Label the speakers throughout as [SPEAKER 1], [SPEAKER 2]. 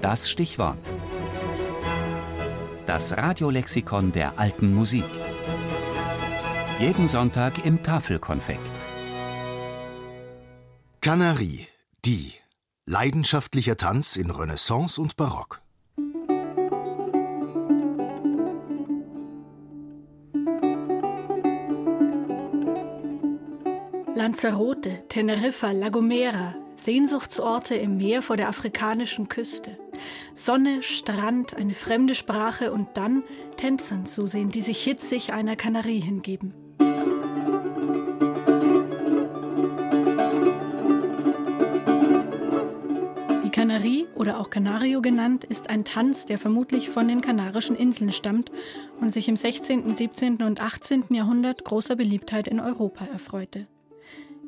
[SPEAKER 1] Das Stichwort. Das Radiolexikon der alten Musik. Jeden Sonntag im Tafelkonfekt.
[SPEAKER 2] Canarie, die. Leidenschaftlicher Tanz in Renaissance und Barock.
[SPEAKER 3] Lanzarote, Teneriffa, La Gomera, Sehnsuchtsorte im Meer vor der afrikanischen Küste. Sonne, Strand, eine fremde Sprache und dann Tänzern zusehen, die sich hitzig einer Kanarie hingeben. Die Kanarie oder auch Canario genannt, ist ein Tanz, der vermutlich von den Kanarischen Inseln stammt und sich im 16., 17. und 18. Jahrhundert großer Beliebtheit in Europa erfreute.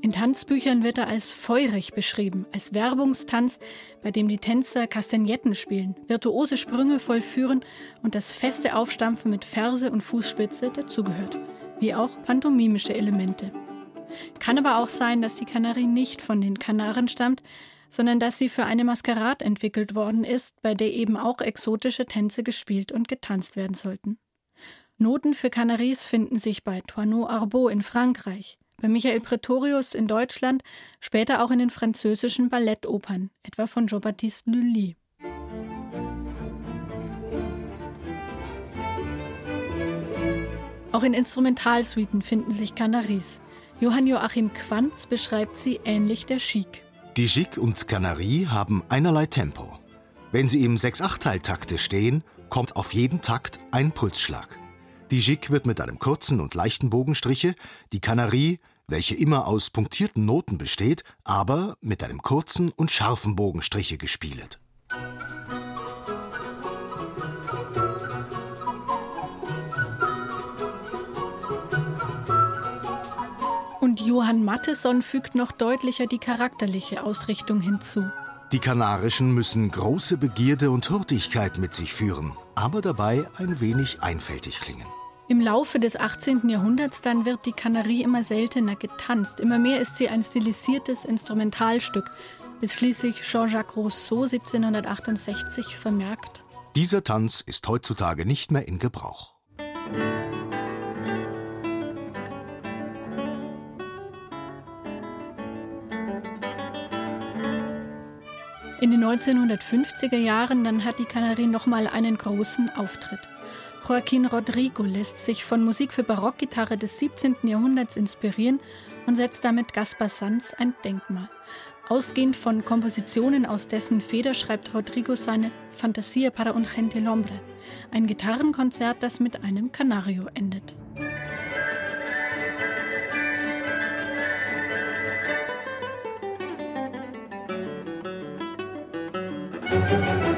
[SPEAKER 3] In Tanzbüchern wird er als feurig beschrieben, als Werbungstanz, bei dem die Tänzer Kastagnetten spielen, virtuose Sprünge vollführen und das feste Aufstampfen mit Ferse und Fußspitze dazugehört, wie auch pantomimische Elemente. Kann aber auch sein, dass die Kanarie nicht von den Kanaren stammt, sondern dass sie für eine Maskerade entwickelt worden ist, bei der eben auch exotische Tänze gespielt und getanzt werden sollten. Noten für Canaries finden sich bei Toineau Arbeau in Frankreich, bei Michael Pretorius in Deutschland, später auch in den französischen Ballettopern, etwa von Jean-Baptiste Lully. Auch in Instrumentalsuiten finden sich Canaries. Johann Joachim Quanz beschreibt sie ähnlich der Chic.
[SPEAKER 2] Die Chic und Canarie haben einerlei Tempo. Wenn sie im Sechs-Achtteil-Takte stehen, kommt auf jeden Takt ein Pulsschlag. Die Chic wird mit einem kurzen und leichten Bogenstriche, die Canarie welche immer aus punktierten Noten besteht, aber mit einem kurzen und scharfen Bogenstriche gespielet.
[SPEAKER 3] Und Johann Matheson fügt noch deutlicher die charakterliche Ausrichtung hinzu.
[SPEAKER 2] Die Kanarischen müssen große Begierde und Hurtigkeit mit sich führen, aber dabei ein wenig einfältig klingen.
[SPEAKER 3] Im Laufe des 18. Jahrhunderts dann wird die Kanarie immer seltener getanzt. Immer mehr ist sie ein stilisiertes Instrumentalstück, bis schließlich Jean-Jacques Rousseau 1768 vermerkt.
[SPEAKER 2] Dieser Tanz ist heutzutage nicht mehr in Gebrauch.
[SPEAKER 3] In den 1950er Jahren dann hat die Kanarie nochmal einen großen Auftritt. Joaquin Rodrigo lässt sich von Musik für Barockgitarre des 17. Jahrhunderts inspirieren und setzt damit Gaspar Sanz ein Denkmal. Ausgehend von Kompositionen aus dessen Feder schreibt Rodrigo seine Fantasia para un gentilhombre, ein Gitarrenkonzert, das mit einem Canario endet. Musik